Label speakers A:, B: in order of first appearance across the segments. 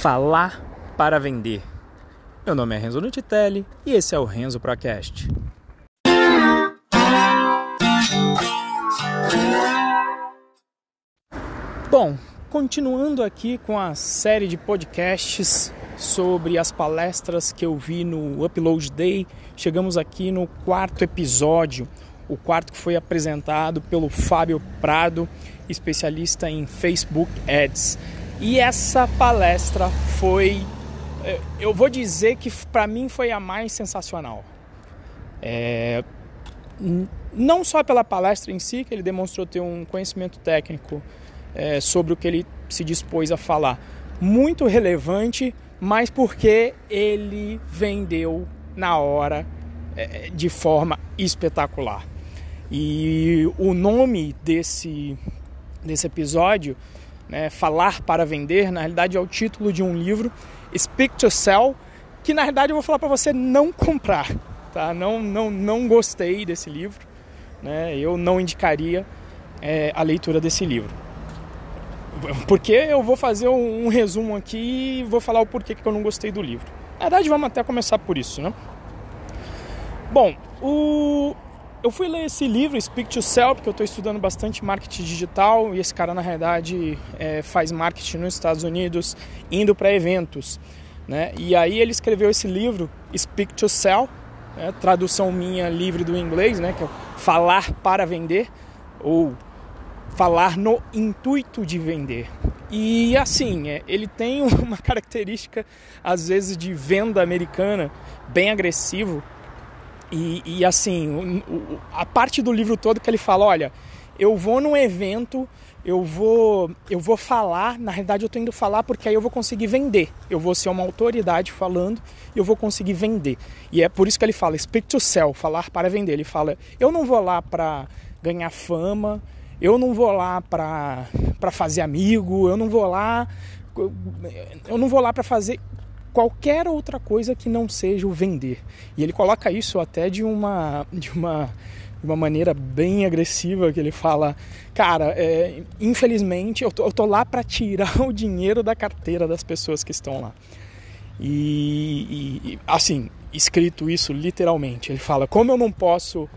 A: Falar para vender. Meu nome é Renzo Nutitelli e esse é o Renzo Procast. Bom, continuando aqui com a série de podcasts sobre as palestras que eu vi no Upload Day, chegamos aqui no quarto episódio, o quarto que foi apresentado pelo Fábio Prado, especialista em Facebook Ads. E essa palestra foi, eh, eu vou dizer que para mim foi a mais sensacional. É, não só pela palestra em si, que ele demonstrou ter um conhecimento técnico é, sobre o que ele se dispôs a falar, muito relevante, mas porque ele vendeu na hora é, de forma espetacular. E o nome desse, desse episódio né, Falar para Vender, na realidade é o título de um livro, Speak to Sell, que na realidade eu vou falar para você não comprar, tá? Não, não, não gostei desse livro, né? Eu não indicaria é, a leitura desse livro. Porque eu vou fazer um, um resumo aqui e vou falar o porquê que eu não gostei do livro. Na verdade, vamos até começar por isso, né? Bom, o, eu fui ler esse livro, Speak to Sell, porque eu estou estudando bastante marketing digital e esse cara, na realidade, é, faz marketing nos Estados Unidos, indo para eventos. Né? E aí ele escreveu esse livro, Speak to Sell, né? tradução minha livre do inglês, né? que é falar para vender, ou falar no intuito de vender. E assim, é, ele tem uma característica, às vezes, de venda americana bem agressivo, e, e assim, a parte do livro todo que ele fala, olha, eu vou num evento, eu vou, eu vou falar, na realidade eu estou indo falar porque aí eu vou conseguir vender. Eu vou ser uma autoridade falando e eu vou conseguir vender. E é por isso que ele fala, speak to sell, falar para vender. Ele fala, eu não vou lá para ganhar fama, eu não vou lá para fazer amigo, eu não vou lá eu não vou lá para fazer qualquer outra coisa que não seja o vender. E ele coloca isso até de uma, de uma, de uma maneira bem agressiva, que ele fala, cara, é, infelizmente eu tô, eu tô lá para tirar o dinheiro da carteira das pessoas que estão lá. E, e, assim, escrito isso literalmente, ele fala, como eu não posso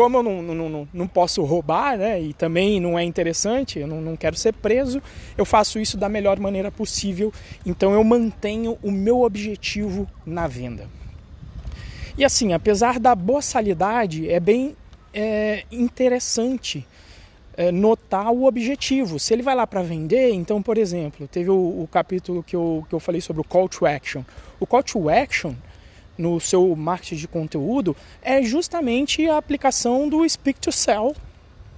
A: como eu não, não, não, não, posso roubar, né, e também não é interessante, eu não, não quero ser preso, eu faço isso da melhor maneira possível, então eu mantenho o meu objetivo na venda. E assim, apesar da boçalidade, é bem é, interessante é, notar o objetivo. Se ele vai lá para vender, então, por exemplo, teve o, o capítulo que eu, que eu falei sobre o call to action. O call to action no seu marketing de conteúdo é justamente a aplicação do Speak to Sell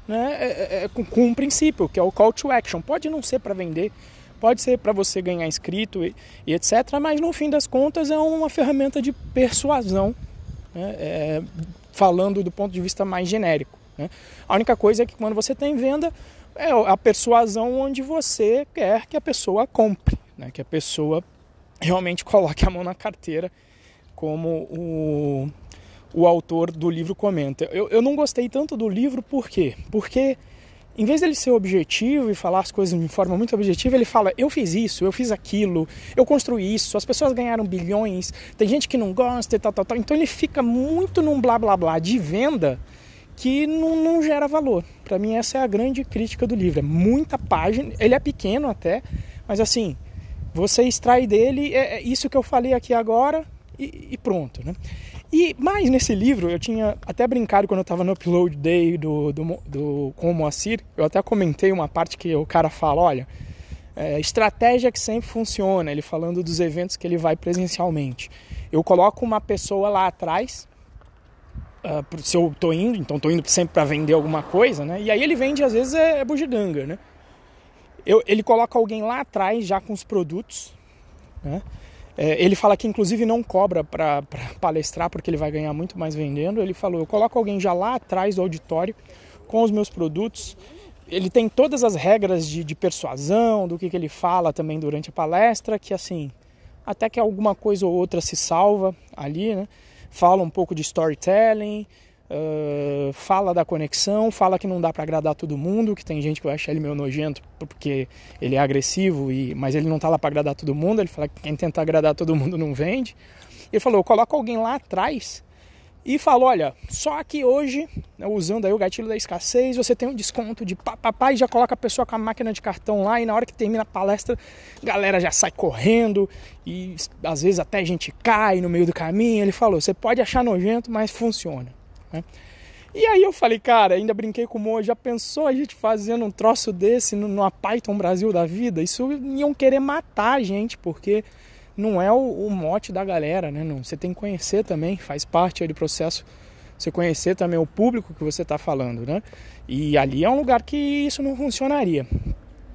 A: né, é, é, é com, com, um princípio, que é o Call to Action. Pode não ser para vender, pode ser para você ganhar inscrito e, e, etc., mas no fim das contas é uma ferramenta de persuasão, né, é, falando do ponto de vista mais genérico. Né. A única coisa é que quando você tem venda, é a persuasão onde você quer que a pessoa compre, né, que a pessoa realmente coloque a mão na carteira como o, o autor do livro comenta. Eu, eu não gostei tanto do livro, por quê? Porque em vez dele ser objetivo e falar as coisas de forma muito objetiva, ele fala: eu fiz isso, eu fiz aquilo, eu construí isso, as pessoas ganharam bilhões, tem gente que não gosta e tal, tal, tal. Então ele fica muito num blá blá blá de venda que não, não gera valor. Para mim, essa é a grande crítica do livro. É muita página, ele é pequeno até, mas assim, você extrai dele é, é isso que eu falei aqui agora, e, e pronto, né? E mais nesse livro, eu tinha até brincado quando eu estava no upload day do, do, do, com o Moacir, eu até comentei uma parte que o cara fala, olha, é, estratégia que sempre funciona, ele falando dos eventos que ele vai presencialmente. Eu coloco uma pessoa lá atrás, uh, se eu tô indo, então tô indo sempre para vender alguma coisa, né? E aí ele vende, às vezes, é, é bugiganga, né? Eu, ele coloca alguém lá atrás já com os produtos, né? É, ele fala que inclusive não cobra para palestrar porque ele vai ganhar muito mais vendendo. Ele falou: eu coloco alguém já lá atrás do auditório com os meus produtos. Ele tem todas as regras de, de persuasão, do que, que ele fala também durante a palestra, que assim, até que alguma coisa ou outra se salva ali, né? Fala um pouco de storytelling, Uh, fala da conexão, fala que não dá para agradar todo mundo, que tem gente que vai achar ele meio nojento porque ele é agressivo, e, mas ele não tá lá para agradar todo mundo. Ele fala que quem tenta agradar todo mundo não vende. Ele falou: coloca alguém lá atrás e falou: olha, só aqui hoje, né, usando aí o gatilho da escassez, você tem um desconto de papai, já coloca a pessoa com a máquina de cartão lá e na hora que termina a palestra, a galera já sai correndo e às vezes até a gente cai no meio do caminho. Ele falou: você pode achar nojento, mas funciona. Né? E aí eu falei, cara, ainda brinquei com o Mo, já pensou a gente fazendo um troço desse numa Python Brasil da vida? Isso iam querer matar a gente, porque não é o, o mote da galera, né? Não, você tem que conhecer também, faz parte do processo você conhecer também o público que você está falando, né? E ali é um lugar que isso não funcionaria.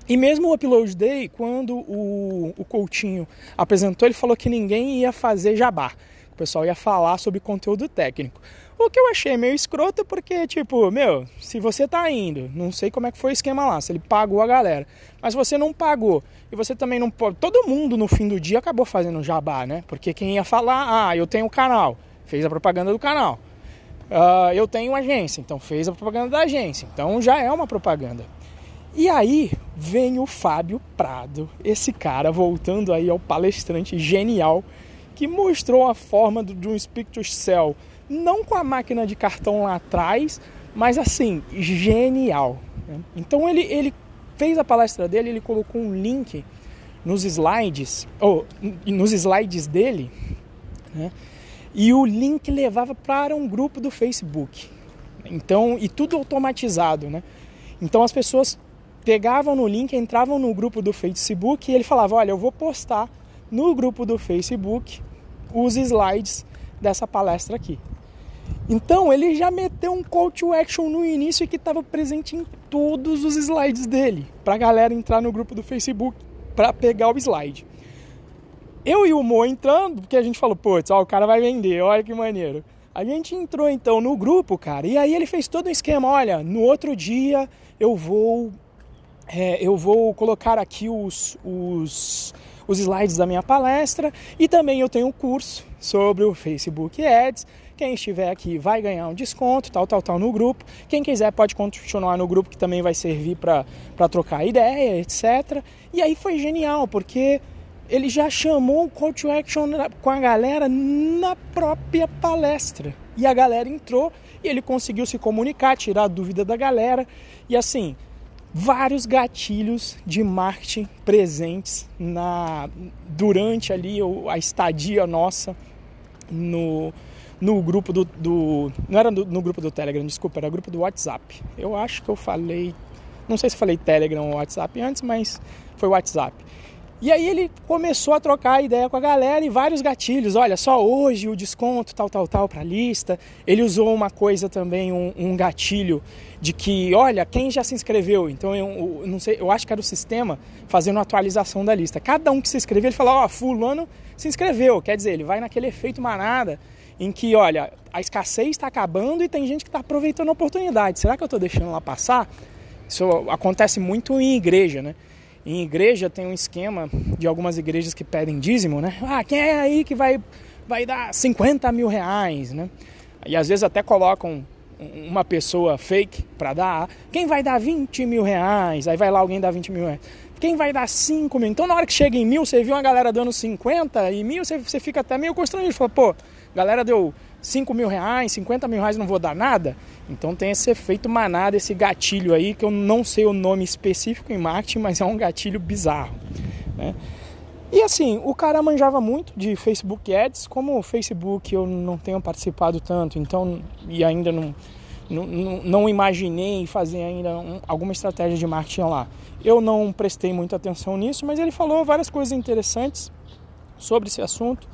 A: E mesmo o Upload Day, quando o, o Coutinho apresentou, ele falou que ninguém ia fazer jabá. O pessoal ia falar sobre conteúdo técnico. O que eu achei meio escroto porque, tipo, meu, se você tá indo, não sei como é que foi o esquema lá, se ele pagou a galera, mas você não pagou e você também não pode. Todo mundo no fim do dia acabou fazendo jabá, né? Porque quem ia falar, ah, eu tenho um canal, fez a propaganda do canal. Uh, eu tenho agência, então fez a propaganda da agência. Então já é uma propaganda. E aí vem o Fábio Prado, esse cara voltando aí ao palestrante genial que mostrou a forma de um Speak to Sell não com a máquina de cartão lá atrás, mas assim, genial. Então ele, ele fez a palestra dele, ele colocou um link nos slides, ou nos slides dele, né? E o link levava para um grupo do Facebook. Então, e tudo automatizado, né? Então as pessoas pegavam no link, entravam no grupo do Facebook e ele falava: "Olha, eu vou postar no grupo do Facebook os slides dessa palestra aqui". Então ele já meteu um call to action no início que estava presente em todos os slides dele, para a galera entrar no grupo do Facebook para pegar o slide. Eu e o Mo entrando, porque a gente falou, putz, o cara vai vender, olha que maneiro. A gente entrou então no grupo, cara, e aí ele fez todo um esquema, olha, no outro dia eu vou é, eu vou colocar aqui os, os, os slides da minha palestra e também eu tenho um curso sobre o Facebook Ads quem estiver aqui vai ganhar um desconto, tal, tal, tal, no grupo. Quem quiser pode continuar no grupo, que também vai servir para trocar ideia, etc. E aí foi genial, porque ele já chamou o call to action com a galera na própria palestra. E a galera entrou e ele conseguiu se comunicar, tirar a dúvida da galera. E assim, vários gatilhos de marketing presentes na durante ali a estadia nossa no, no grupo do, do não era no, no, grupo do Telegram, desculpa, era grupo do WhatsApp. Eu acho que eu falei, não sei se falei Telegram ou WhatsApp antes, mas foi WhatsApp. E aí ele começou a trocar ideia com a galera e vários gatilhos. Olha, só hoje o desconto tal, tal, tal para lista. Ele usou uma coisa também, um, um, gatilho de que, olha, quem já se inscreveu. Então eu, eu, não sei, eu acho que era o sistema fazendo atualização da lista. Cada um que se inscreveu, ele falou, ó, oh, fulano se inscreveu. Quer dizer, ele vai naquele efeito manada em que, olha, a escassez está acabando e tem gente que está aproveitando a oportunidade. Será que eu estou deixando lá passar? Isso acontece muito em igreja, né? Em igreja tem um esquema de algumas igrejas que pedem dízimo, né? Ah, quem é aí que vai, vai dar 50 mil reais, né? E às vezes até colocam uma pessoa fake para dar. Quem vai dar 20 mil reais? Aí vai lá alguém dar 20 mil reais. Quem vai dar 5 mil? Então na hora que chega em mil, você viu uma galera dando 50 e mil, você, você fica até meio constrangido. Fala, pô, galera deu 5 mil reais, 50 mil reais, não vou dar nada. Então tem esse efeito manada, esse gatilho aí, que eu não sei o nome específico em marketing, mas é um gatilho bizarro. Né? E assim, o cara manjava muito de Facebook Ads, como o Facebook eu não tenho participado tanto, então, e ainda não, não, não imaginei fazer ainda um, alguma estratégia de marketing lá. Eu não prestei muita atenção nisso, mas ele falou várias coisas interessantes sobre esse assunto.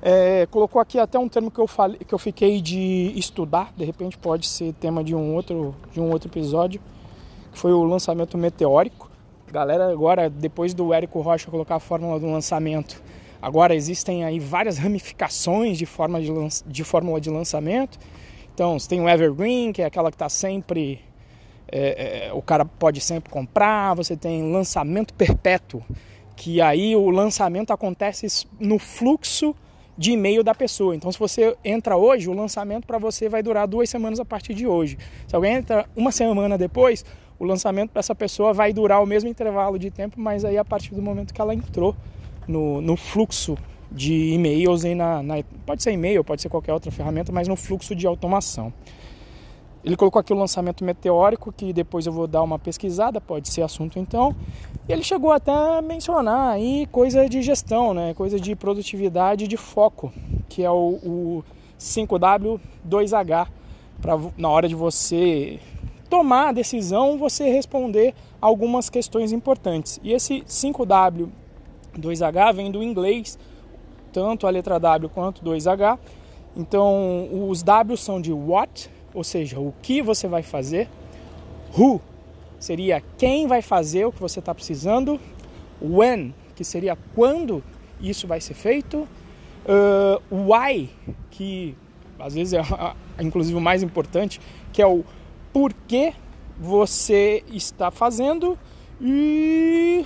A: É, colocou aqui até um termo que eu falei, que eu fiquei de estudar, de repente pode ser tema de um outro, de um outro episódio, que foi o lançamento meteórico. Galera, agora depois do Érico Rocha colocar a fórmula do lançamento, agora existem aí várias ramificações de, forma de, de fórmula de lançamento. Então, você tem o Evergreen, que é aquela que está sempre é, é, o cara pode sempre comprar. Você tem lançamento perpétuo, que aí o lançamento acontece no fluxo de e-mail da pessoa. Então, se você entra hoje, o lançamento para você vai durar duas semanas a partir de hoje. Se alguém entra uma semana depois, o lançamento para essa pessoa vai durar o mesmo intervalo de tempo, mas aí a partir do momento que ela entrou no, no fluxo de e-mails na, na, pode ser e-mail, pode ser qualquer outra ferramenta, mas no fluxo de automação. Ele colocou aqui o lançamento meteórico, que depois eu vou dar uma pesquisada, pode ser assunto então. E ele chegou até a mencionar aí coisa de gestão, né? coisa de produtividade de foco, que é o, o 5W2H, para na hora de você tomar a decisão, você responder algumas questões importantes. E esse 5W2H vem do inglês, tanto a letra W quanto 2H. Então, os W são de what, ou seja, o que você vai fazer. Who seria quem vai fazer o que você está precisando. When, que seria quando isso vai ser feito. Uh, why, que às vezes é inclusive o mais importante, que é o porquê você está fazendo. E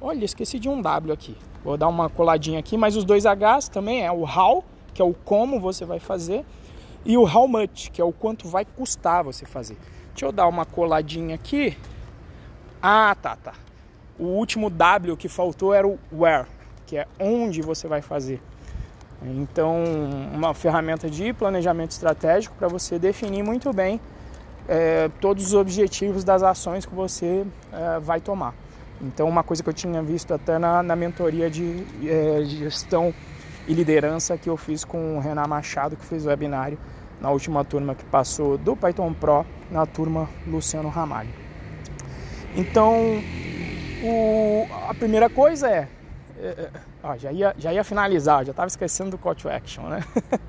A: olha, esqueci de um W aqui. Vou dar uma coladinha aqui, mas os dois Hs também é o how, que é o como você vai fazer, e o how much, que é o quanto vai custar você fazer. Deixa eu dar uma coladinha aqui. Ah, tá, tá. O último W que faltou era o where, que é onde você vai fazer. Então, uma ferramenta de planejamento estratégico para você definir muito bem é, todos os objetivos das ações que você é, vai tomar. Então, uma coisa que eu tinha visto até na, na mentoria de, é, de gestão e liderança que eu fiz com o Renan Machado, que fez o webinário na última turma que passou do Python Pro, na turma Luciano Ramalho. Então, o, a primeira coisa é, é, é ó, já, ia, já ia finalizar, já estava esquecendo do call to action, né?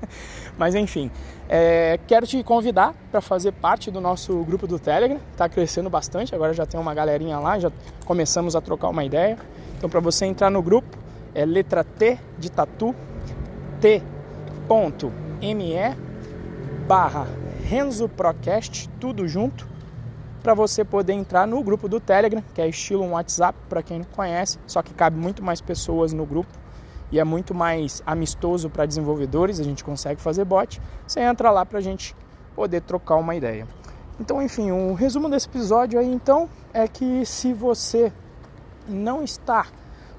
A: Mas enfim, é, quero te convidar para fazer parte do nosso grupo do Telegram, está crescendo bastante, agora já tem uma galerinha lá, já começamos a trocar uma ideia. Então, para você entrar no grupo, é letra T de tatu, t.me barra Renzo Procast, tudo junto, para você poder entrar no grupo do Telegram, que é estilo um WhatsApp, para quem não conhece, só que cabe muito mais pessoas no grupo e é muito mais amistoso para desenvolvedores, a gente consegue fazer bot. Você entra lá para a gente poder trocar uma ideia. Então, enfim, o um resumo desse episódio aí então é que se você não está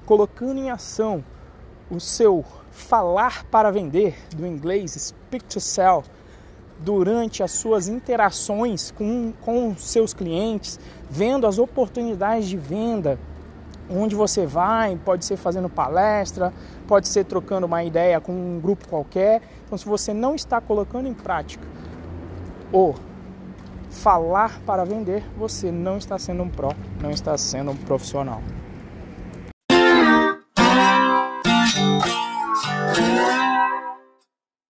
A: colocando em ação o seu falar para vender, do inglês speak to sell, durante as suas interações com, com seus clientes, vendo as oportunidades de venda, onde você vai, pode ser fazendo palestra, pode ser trocando uma ideia com um grupo qualquer. Então, se você não está colocando em prática o falar para vender, você não está sendo um pró, não está sendo um profissional.